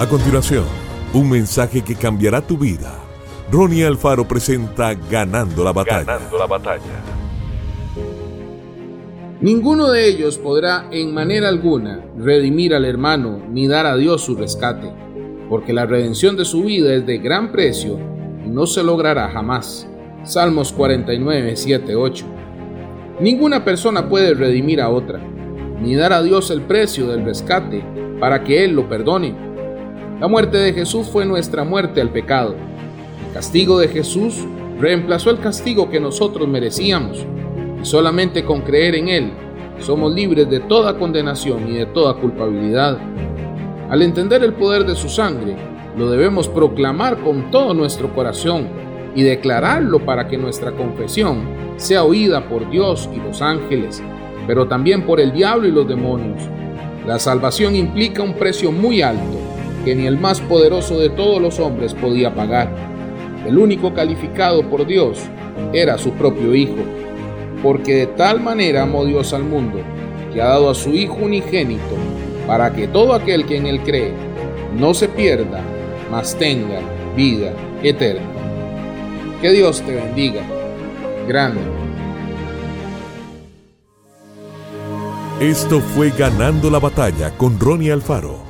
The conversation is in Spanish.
A continuación, un mensaje que cambiará tu vida. Ronnie Alfaro presenta Ganando la batalla. Ganando la batalla. Ninguno de ellos podrá en manera alguna redimir al hermano ni dar a Dios su rescate, porque la redención de su vida es de gran precio y no se logrará jamás. Salmos 49, 7, 8. Ninguna persona puede redimir a otra, ni dar a Dios el precio del rescate para que Él lo perdone la muerte de Jesús fue nuestra muerte al pecado. El castigo de Jesús reemplazó el castigo que nosotros merecíamos. Y solamente con creer en Él somos libres de toda condenación y de toda culpabilidad. Al entender el poder de su sangre, lo debemos proclamar con todo nuestro corazón y declararlo para que nuestra confesión sea oída por Dios y los ángeles, pero también por el diablo y los demonios. La salvación implica un precio muy alto que ni el más poderoso de todos los hombres podía pagar. El único calificado por Dios era su propio Hijo, porque de tal manera amó Dios al mundo, que ha dado a su Hijo unigénito, para que todo aquel que en él cree no se pierda, mas tenga vida eterna. Que Dios te bendiga. Grande. Esto fue Ganando la batalla con Ronnie Alfaro.